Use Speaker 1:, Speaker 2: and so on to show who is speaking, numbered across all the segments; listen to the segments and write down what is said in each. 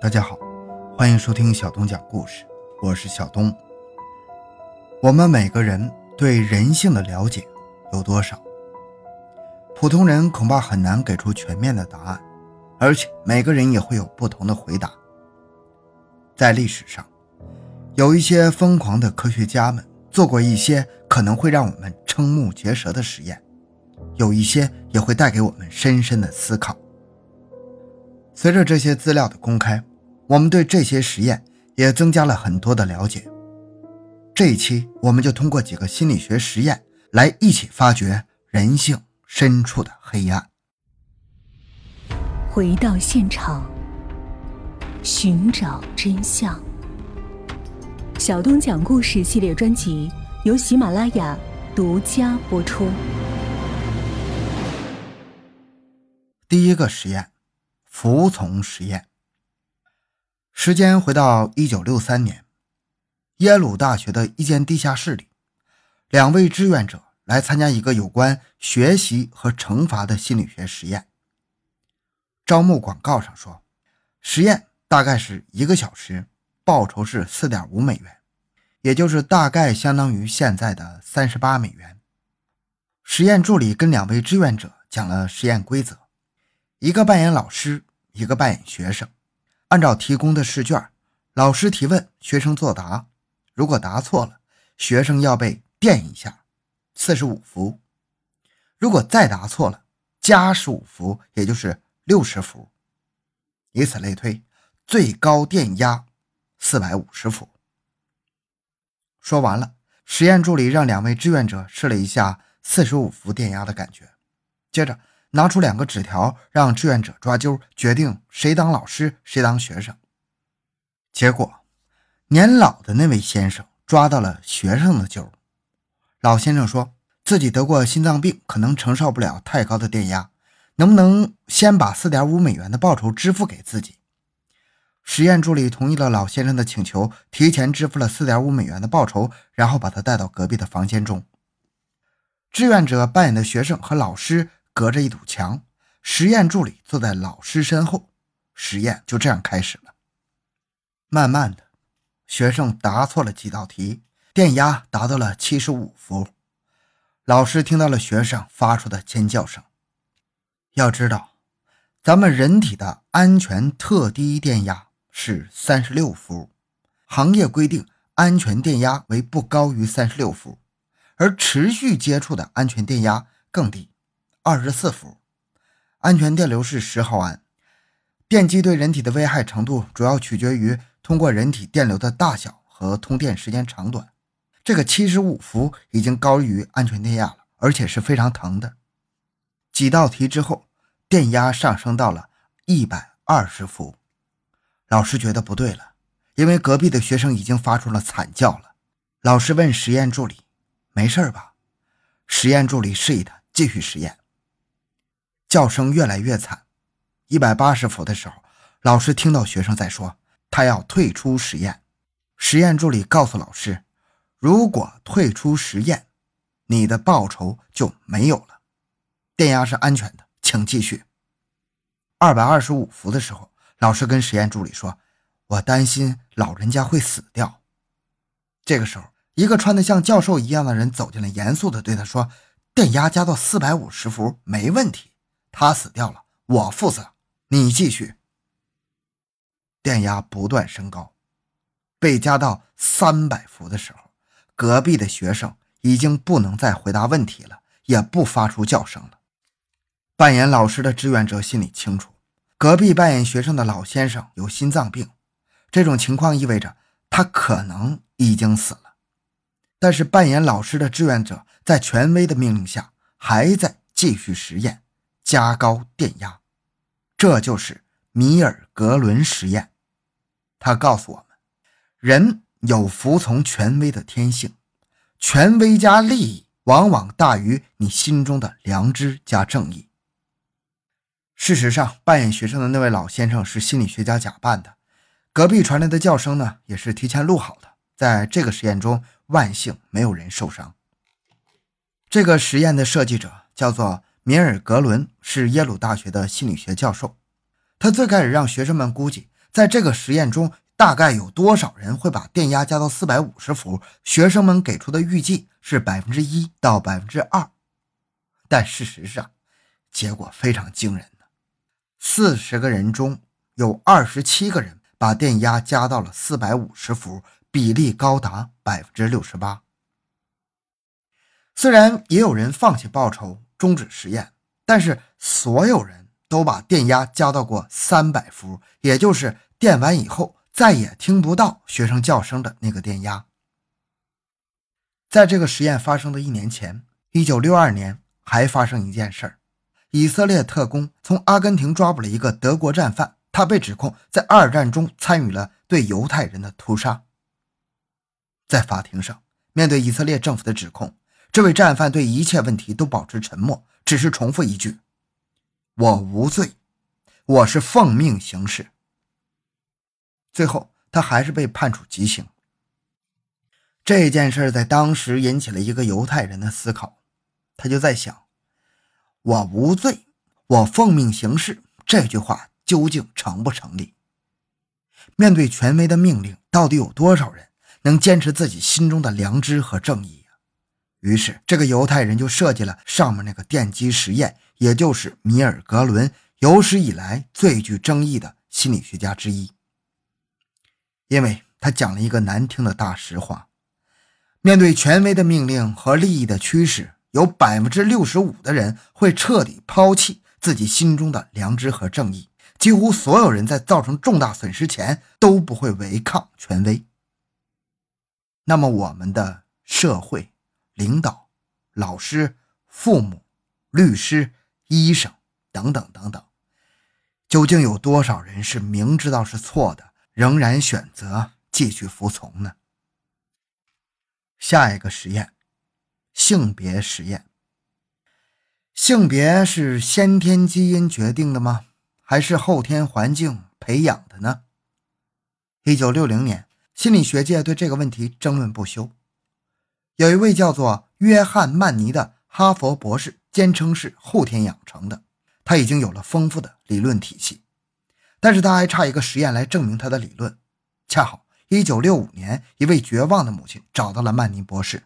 Speaker 1: 大家好，欢迎收听小东讲故事，我是小东。我们每个人对人性的了解有多少？普通人恐怕很难给出全面的答案，而且每个人也会有不同的回答。在历史上，有一些疯狂的科学家们做过一些可能会让我们瞠目结舌的实验，有一些也会带给我们深深的思考。随着这些资料的公开，我们对这些实验也增加了很多的了解。这一期，我们就通过几个心理学实验来一起发掘人性深处的黑暗。
Speaker 2: 回到现场，寻找真相。小东讲故事系列专辑由喜马拉雅独家播出。
Speaker 1: 第一个实验。服从实验。时间回到一九六三年，耶鲁大学的一间地下室里，两位志愿者来参加一个有关学习和惩罚的心理学实验。招募广告上说，实验大概是一个小时，报酬是四点五美元，也就是大概相当于现在的三十八美元。实验助理跟两位志愿者讲了实验规则，一个扮演老师。一个扮演学生，按照提供的试卷，老师提问，学生作答。如果答错了，学生要被电一下，四十五伏；如果再答错了，加十五伏，也就是六十伏。以此类推，最高电压四百五十伏。说完了，实验助理让两位志愿者试了一下四十五伏电压的感觉，接着。拿出两个纸条，让志愿者抓阄，决定谁当老师，谁当学生。结果，年老的那位先生抓到了学生的阄。老先生说自己得过心脏病，可能承受不了太高的电压，能不能先把四点五美元的报酬支付给自己？实验助理同意了老先生的请求，提前支付了四点五美元的报酬，然后把他带到隔壁的房间中。志愿者扮演的学生和老师。隔着一堵墙，实验助理坐在老师身后，实验就这样开始了。慢慢的，学生答错了几道题，电压达到了七十五伏。老师听到了学生发出的尖叫声。要知道，咱们人体的安全特低电压是三十六伏，行业规定安全电压为不高于三十六伏，而持续接触的安全电压更低。二十四伏，安全电流是十毫安。电击对人体的危害程度主要取决于通过人体电流的大小和通电时间长短。这个七十五伏已经高于安全电压了，而且是非常疼的。几道题之后，电压上升到了一百二十伏。老师觉得不对了，因为隔壁的学生已经发出了惨叫了。老师问实验助理：“没事吧？”实验助理示意他继续实验。叫声越来越惨，一百八十伏的时候，老师听到学生在说他要退出实验。实验助理告诉老师，如果退出实验，你的报酬就没有了。电压是安全的，请继续。二百二十五伏的时候，老师跟实验助理说：“我担心老人家会死掉。”这个时候，一个穿得像教授一样的人走进来，严肃地对他说：“电压加到四百五十伏没问题。”他死掉了，我负责。你继续。电压不断升高，被加到三百伏的时候，隔壁的学生已经不能再回答问题了，也不发出叫声了。扮演老师的志愿者心里清楚，隔壁扮演学生的老先生有心脏病，这种情况意味着他可能已经死了。但是扮演老师的志愿者在权威的命令下，还在继续实验。加高电压，这就是米尔格伦实验。他告诉我们，人有服从权威的天性，权威加利益往往大于你心中的良知加正义。事实上，扮演学生的那位老先生是心理学家假扮的，隔壁传来的叫声呢，也是提前录好的。在这个实验中，万幸没有人受伤。这个实验的设计者叫做。米尔格伦是耶鲁大学的心理学教授，他最开始让学生们估计在这个实验中，大概有多少人会把电压加到四百五十伏？学生们给出的预计是百分之一到百分之二，但事实上，结果非常惊人的：四十个人中有二十七个人把电压加到了四百五十伏，比例高达百分之六十八。虽然也有人放弃报酬，终止实验，但是所有人。都把电压加到过三百伏，也就是电完以后再也听不到学生叫声的那个电压。在这个实验发生的一年前，一九六二年还发生一件事儿：以色列特工从阿根廷抓捕了一个德国战犯，他被指控在二战中参与了对犹太人的屠杀。在法庭上，面对以色列政府的指控，这位战犯对一切问题都保持沉默，只是重复一句。我无罪，我是奉命行事。最后，他还是被判处极刑。这件事在当时引起了一个犹太人的思考，他就在想：我无罪，我奉命行事，这句话究竟成不成立？面对权威的命令，到底有多少人能坚持自己心中的良知和正义？于是，这个犹太人就设计了上面那个电击实验。也就是米尔格伦有史以来最具争议的心理学家之一，因为他讲了一个难听的大实话：面对权威的命令和利益的驱使，有百分之六十五的人会彻底抛弃自己心中的良知和正义。几乎所有人在造成重大损失前都不会违抗权威。那么，我们的社会、领导、老师、父母、律师。医生等等等等，究竟有多少人是明知道是错的，仍然选择继续服从呢？下一个实验，性别实验。性别是先天基因决定的吗？还是后天环境培养的呢？一九六零年，心理学界对这个问题争论不休。有一位叫做约翰·曼尼的哈佛博士。坚称是后天养成的，他已经有了丰富的理论体系，但是他还差一个实验来证明他的理论。恰好1965年，一位绝望的母亲找到了曼尼博士。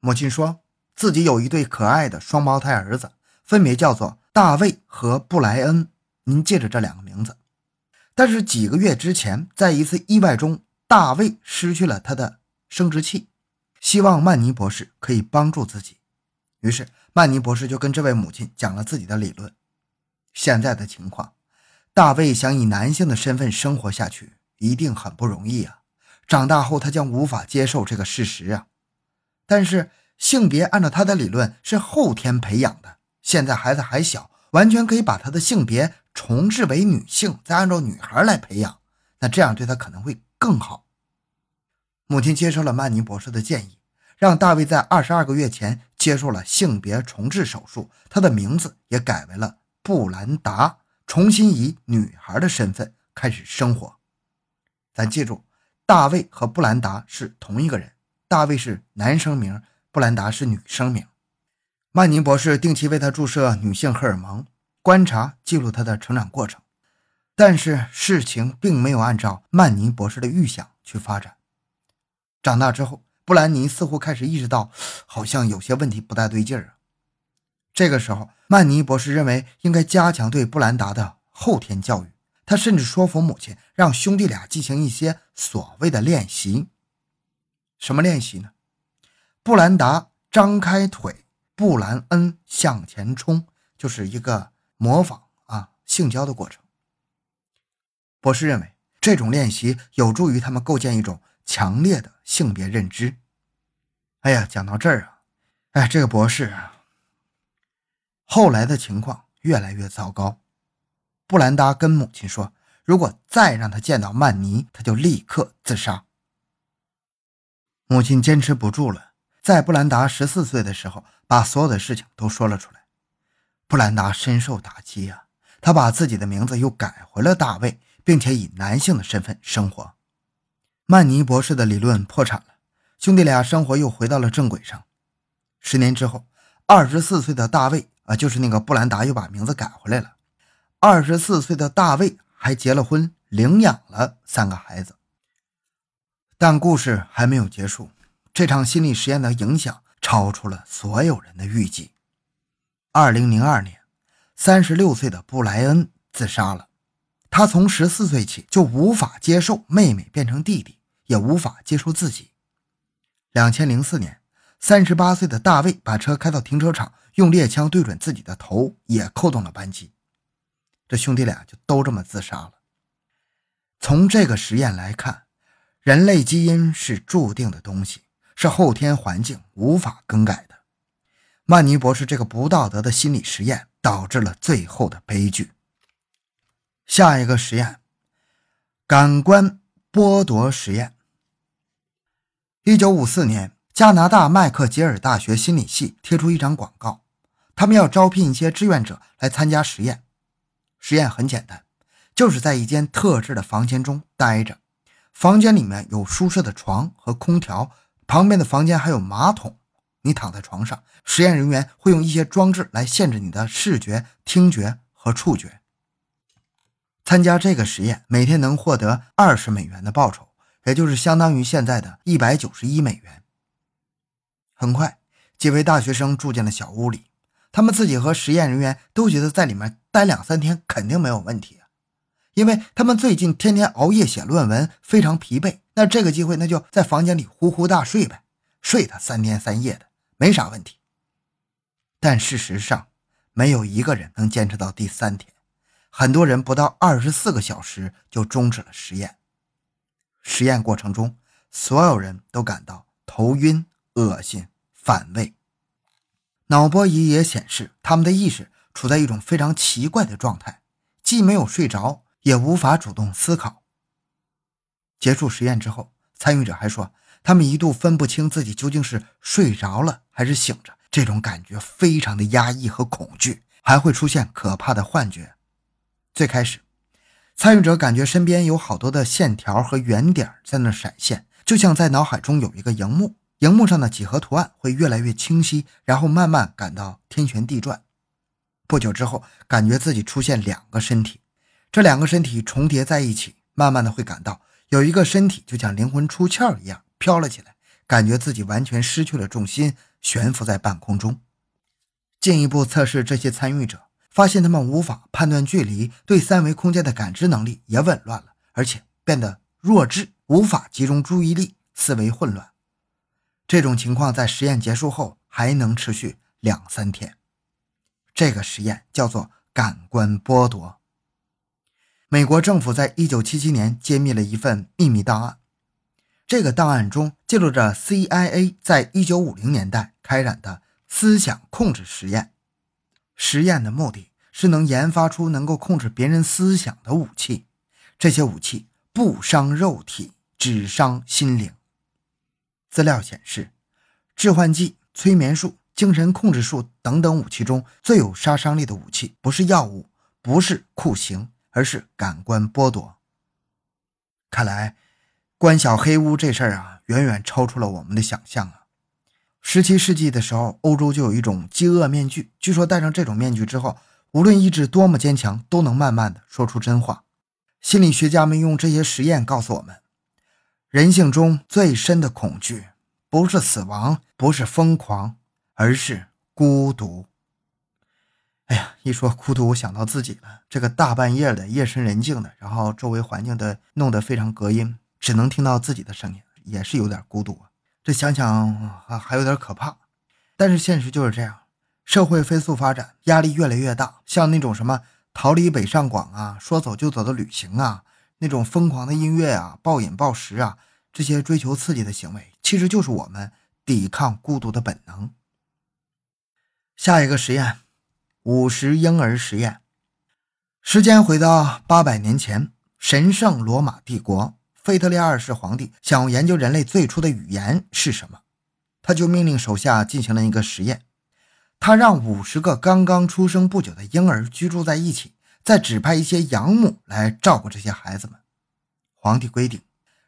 Speaker 1: 母亲说自己有一对可爱的双胞胎儿子，分别叫做大卫和布莱恩。您记着这两个名字。但是几个月之前，在一次意外中，大卫失去了他的生殖器，希望曼尼博士可以帮助自己。于是。曼尼博士就跟这位母亲讲了自己的理论。现在的情况，大卫想以男性的身份生活下去，一定很不容易啊！长大后，他将无法接受这个事实啊！但是，性别按照他的理论是后天培养的。现在孩子还小，完全可以把他的性别重置为女性，再按照女孩来培养。那这样对他可能会更好。母亲接受了曼尼博士的建议。让大卫在二十二个月前接受了性别重置手术，他的名字也改为了布兰达，重新以女孩的身份开始生活。咱记住，大卫和布兰达是同一个人，大卫是男生名，布兰达是女生名。曼尼博士定期为他注射女性荷尔蒙，观察记录他的成长过程。但是事情并没有按照曼尼博士的预想去发展。长大之后。布兰妮似乎开始意识到，好像有些问题不大对劲儿啊。这个时候，曼尼博士认为应该加强对布兰达的后天教育。他甚至说服母亲，让兄弟俩进行一些所谓的练习。什么练习呢？布兰达张开腿，布兰恩向前冲，就是一个模仿啊性交的过程。博士认为，这种练习有助于他们构建一种。强烈的性别认知。哎呀，讲到这儿啊，哎，这个博士啊，后来的情况越来越糟糕。布兰达跟母亲说，如果再让他见到曼尼，他就立刻自杀。母亲坚持不住了，在布兰达十四岁的时候，把所有的事情都说了出来。布兰达深受打击啊，他把自己的名字又改回了大卫，并且以男性的身份生活。曼尼博士的理论破产了，兄弟俩生活又回到了正轨上。十年之后，二十四岁的大卫啊，就是那个布兰达，又把名字改回来了。二十四岁的大卫还结了婚，领养了三个孩子。但故事还没有结束，这场心理实验的影响超出了所有人的预计。二零零二年，三十六岁的布莱恩自杀了。他从十四岁起就无法接受妹妹变成弟弟，也无法接受自己。两千零四年，三十八岁的大卫把车开到停车场，用猎枪对准自己的头，也扣动了扳机。这兄弟俩就都这么自杀了。从这个实验来看，人类基因是注定的东西，是后天环境无法更改的。曼尼博士这个不道德的心理实验导致了最后的悲剧。下一个实验，感官剥夺实验。一九五四年，加拿大麦克吉尔大学心理系贴出一张广告，他们要招聘一些志愿者来参加实验。实验很简单，就是在一间特制的房间中待着，房间里面有舒适的床和空调，旁边的房间还有马桶。你躺在床上，实验人员会用一些装置来限制你的视觉、听觉和触觉。参加这个实验，每天能获得二十美元的报酬，也就是相当于现在的一百九十一美元。很快，几位大学生住进了小屋里，他们自己和实验人员都觉得在里面待两三天肯定没有问题啊，因为他们最近天天熬夜写论文，非常疲惫。那这个机会，那就在房间里呼呼大睡呗，睡他三天三夜的，没啥问题。但事实上，没有一个人能坚持到第三天。很多人不到二十四个小时就终止了实验。实验过程中，所有人都感到头晕、恶心、反胃。脑波仪也显示，他们的意识处在一种非常奇怪的状态，既没有睡着，也无法主动思考。结束实验之后，参与者还说，他们一度分不清自己究竟是睡着了还是醒着，这种感觉非常的压抑和恐惧，还会出现可怕的幻觉。最开始，参与者感觉身边有好多的线条和圆点在那闪现，就像在脑海中有一个荧幕，荧幕上的几何图案会越来越清晰，然后慢慢感到天旋地转。不久之后，感觉自己出现两个身体，这两个身体重叠在一起，慢慢的会感到有一个身体就像灵魂出窍一样飘了起来，感觉自己完全失去了重心，悬浮在半空中。进一步测试这些参与者。发现他们无法判断距离，对三维空间的感知能力也紊乱了，而且变得弱智，无法集中注意力，思维混乱。这种情况在实验结束后还能持续两三天。这个实验叫做感官剥夺。美国政府在一九七七年揭秘了一份秘密档案，这个档案中记录着 CIA 在一九五零年代开展的思想控制实验。实验的目的是能研发出能够控制别人思想的武器，这些武器不伤肉体，只伤心灵。资料显示，致幻剂、催眠术、精神控制术等等武器中最有杀伤力的武器，不是药物，不是酷刑，而是感官剥夺。看来，关小黑屋这事儿啊，远远超出了我们的想象啊。十七世纪的时候，欧洲就有一种饥饿面具。据说戴上这种面具之后，无论意志多么坚强，都能慢慢的说出真话。心理学家们用这些实验告诉我们，人性中最深的恐惧不是死亡，不是疯狂，而是孤独。哎呀，一说孤独，我想到自己了。这个大半夜的，夜深人静的，然后周围环境的弄得非常隔音，只能听到自己的声音，也是有点孤独啊。这想想还还有点可怕，但是现实就是这样，社会飞速发展，压力越来越大。像那种什么逃离北上广啊，说走就走的旅行啊，那种疯狂的音乐啊，暴饮暴食啊，这些追求刺激的行为，其实就是我们抵抗孤独的本能。下一个实验，五十婴儿实验，时间回到八百年前，神圣罗马帝国。腓特烈二世皇帝想要研究人类最初的语言是什么，他就命令手下进行了一个实验。他让五十个刚刚出生不久的婴儿居住在一起，再指派一些养母来照顾这些孩子们。皇帝规定，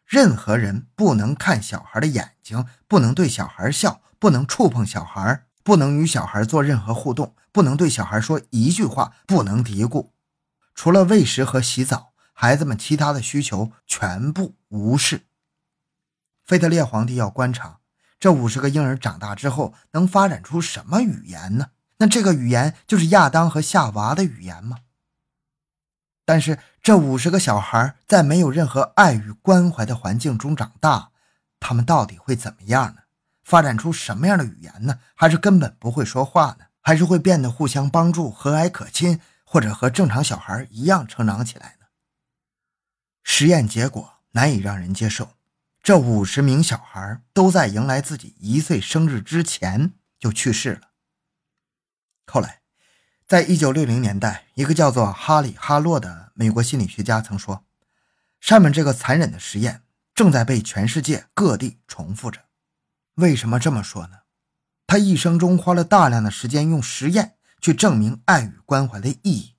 Speaker 1: 任何人不能看小孩的眼睛，不能对小孩笑，不能触碰小孩，不能与小孩做任何互动，不能对小孩说一句话，不能嘀咕。除了喂食和洗澡。孩子们其他的需求全部无视。腓特烈皇帝要观察这五十个婴儿长大之后能发展出什么语言呢？那这个语言就是亚当和夏娃的语言吗？但是这五十个小孩在没有任何爱与关怀的环境中长大，他们到底会怎么样呢？发展出什么样的语言呢？还是根本不会说话呢？还是会变得互相帮助、和蔼可亲，或者和正常小孩一样成长起来呢？实验结果难以让人接受。这五十名小孩都在迎来自己一岁生日之前就去世了。后来，在一九六零年代，一个叫做哈里·哈洛的美国心理学家曾说：“上面这个残忍的实验正在被全世界各地重复着。”为什么这么说呢？他一生中花了大量的时间用实验去证明爱与关怀的意义，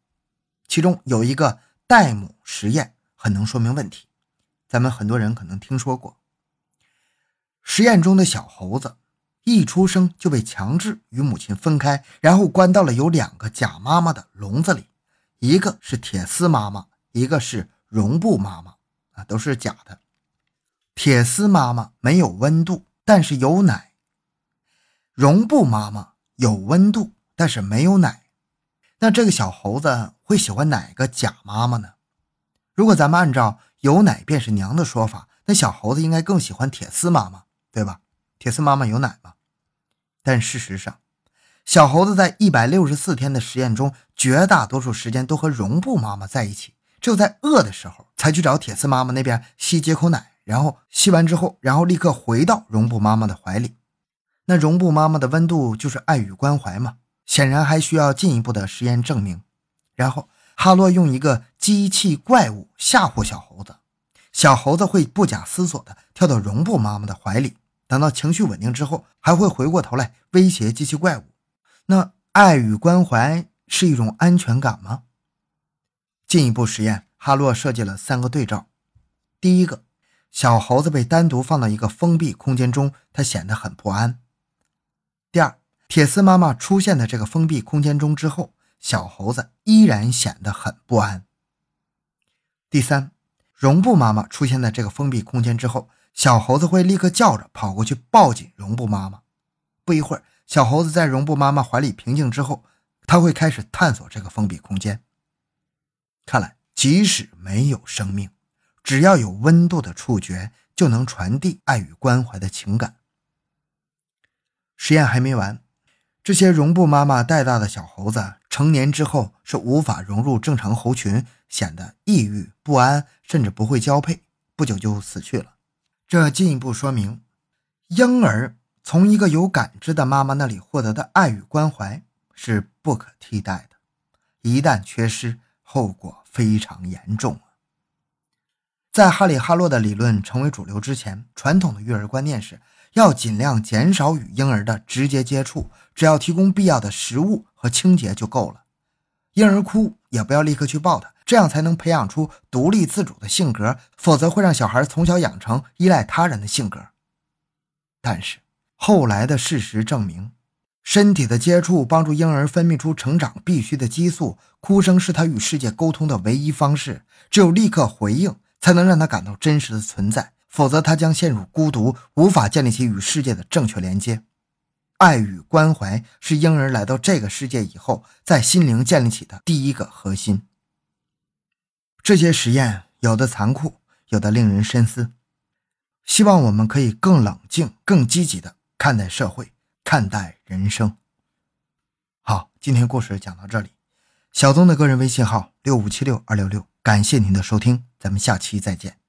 Speaker 1: 其中有一个代母实验很能说明问题。咱们很多人可能听说过，实验中的小猴子一出生就被强制与母亲分开，然后关到了有两个假妈妈的笼子里，一个是铁丝妈妈，一个是绒布妈妈，啊，都是假的。铁丝妈妈没有温度。但是有奶，绒布妈妈有温度，但是没有奶。那这个小猴子会喜欢哪个假妈妈呢？如果咱们按照“有奶便是娘”的说法，那小猴子应该更喜欢铁丝妈妈，对吧？铁丝妈妈有奶吗？但事实上，小猴子在一百六十四天的实验中，绝大多数时间都和绒布妈妈在一起，只有在饿的时候才去找铁丝妈妈那边吸几口奶。然后吸完之后，然后立刻回到绒布妈妈的怀里。那绒布妈妈的温度就是爱与关怀嘛？显然还需要进一步的实验证明。然后哈洛用一个机器怪物吓唬小猴子，小猴子会不假思索地跳到绒布妈妈的怀里。等到情绪稳定之后，还会回过头来威胁机器怪物。那爱与关怀是一种安全感吗？进一步实验，哈洛设计了三个对照。第一个。小猴子被单独放到一个封闭空间中，它显得很不安。第二，铁丝妈妈出现在这个封闭空间中之后，小猴子依然显得很不安。第三，绒布妈妈出现在这个封闭空间之后，小猴子会立刻叫着跑过去抱紧绒布妈妈。不一会儿，小猴子在绒布妈妈怀里平静之后，他会开始探索这个封闭空间。看来，即使没有生命。只要有温度的触觉，就能传递爱与关怀的情感。实验还没完，这些绒布妈妈带大的小猴子，成年之后是无法融入正常猴群，显得抑郁不安，甚至不会交配，不久就死去了。这进一步说明，婴儿从一个有感知的妈妈那里获得的爱与关怀是不可替代的，一旦缺失，后果非常严重。在哈里·哈洛的理论成为主流之前，传统的育儿观念是要尽量减少与婴儿的直接接触，只要提供必要的食物和清洁就够了。婴儿哭也不要立刻去抱他，这样才能培养出独立自主的性格，否则会让小孩从小养成依赖他人的性格。但是后来的事实证明，身体的接触帮助婴儿分泌出成长必需的激素，哭声是他与世界沟通的唯一方式，只有立刻回应。才能让他感到真实的存在，否则他将陷入孤独，无法建立起与世界的正确连接。爱与关怀是婴儿来到这个世界以后，在心灵建立起的第一个核心。这些实验有的残酷，有的令人深思。希望我们可以更冷静、更积极的看待社会，看待人生。好，今天故事讲到这里。小东的个人微信号六五七六二六六。感谢您的收听，咱们下期再见。